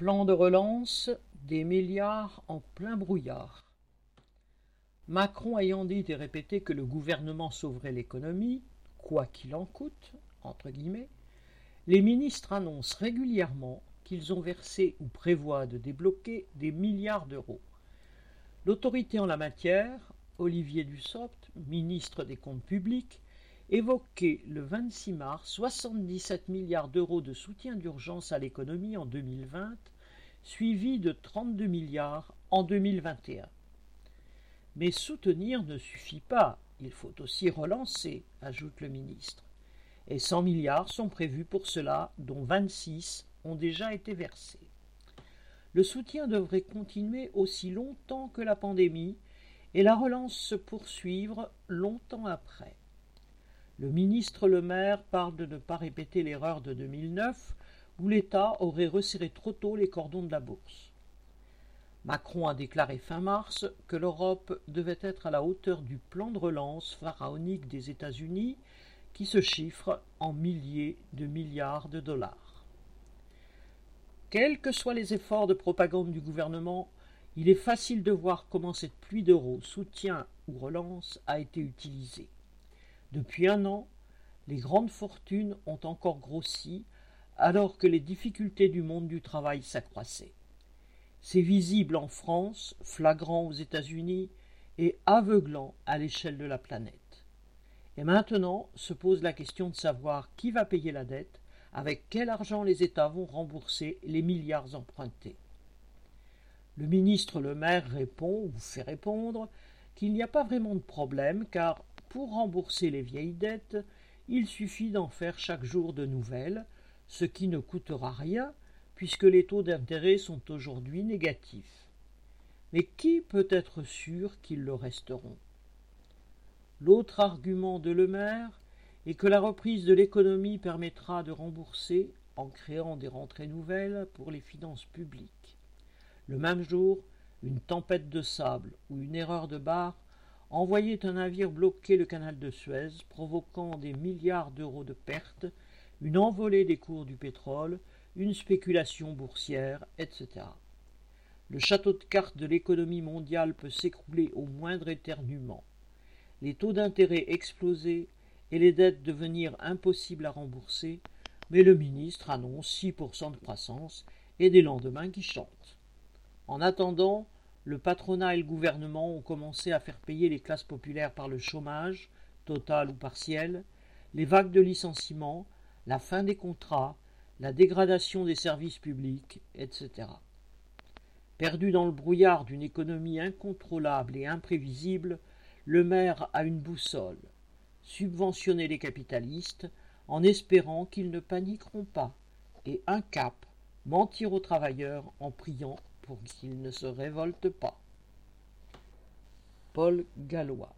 Plan de relance, des milliards en plein brouillard. Macron ayant dit et répété que le gouvernement sauverait l'économie, quoi qu'il en coûte, les ministres annoncent régulièrement qu'ils ont versé ou prévoient de débloquer des milliards d'euros. L'autorité en la matière, Olivier Dussopt, ministre des Comptes publics, évoquait le 26 mars 77 milliards d'euros de soutien d'urgence à l'économie en 2020, suivi de 32 milliards en 2021. Mais soutenir ne suffit pas, il faut aussi relancer, ajoute le ministre. Et 100 milliards sont prévus pour cela, dont 26 ont déjà été versés. Le soutien devrait continuer aussi longtemps que la pandémie et la relance se poursuivre longtemps après. Le ministre Le Maire parle de ne pas répéter l'erreur de 2009 où l'État aurait resserré trop tôt les cordons de la bourse. Macron a déclaré fin mars que l'Europe devait être à la hauteur du plan de relance pharaonique des États-Unis qui se chiffre en milliers de milliards de dollars. Quels que soient les efforts de propagande du gouvernement, il est facile de voir comment cette pluie d'euros, soutien ou relance, a été utilisée. Depuis un an, les grandes fortunes ont encore grossi alors que les difficultés du monde du travail s'accroissaient. C'est visible en France, flagrant aux États-Unis et aveuglant à l'échelle de la planète. Et maintenant se pose la question de savoir qui va payer la dette, avec quel argent les États vont rembourser les milliards empruntés. Le ministre Le Maire répond ou fait répondre qu'il n'y a pas vraiment de problème car pour rembourser les vieilles dettes, il suffit d'en faire chaque jour de nouvelles, ce qui ne coûtera rien puisque les taux d'intérêt sont aujourd'hui négatifs. Mais qui peut être sûr qu'ils le resteront? L'autre argument de Le Maire est que la reprise de l'économie permettra de rembourser en créant des rentrées nouvelles pour les finances publiques. Le même jour, une tempête de sable ou une erreur de barre envoyait un navire bloquer le canal de Suez, provoquant des milliards d'euros de pertes, une envolée des cours du pétrole, une spéculation boursière, etc. Le château de cartes de l'économie mondiale peut s'écrouler au moindre éternuement. Les taux d'intérêt exploser et les dettes devenir impossibles à rembourser, mais le ministre annonce 6% de croissance et des lendemains qui chantent. En attendant, le patronat et le gouvernement ont commencé à faire payer les classes populaires par le chômage, total ou partiel, les vagues de licenciements, la fin des contrats, la dégradation des services publics, etc. Perdu dans le brouillard d'une économie incontrôlable et imprévisible, le maire a une boussole subventionner les capitalistes en espérant qu'ils ne paniqueront pas, et un cap mentir aux travailleurs en priant pour qu'ils ne se révoltent pas. Paul Gallois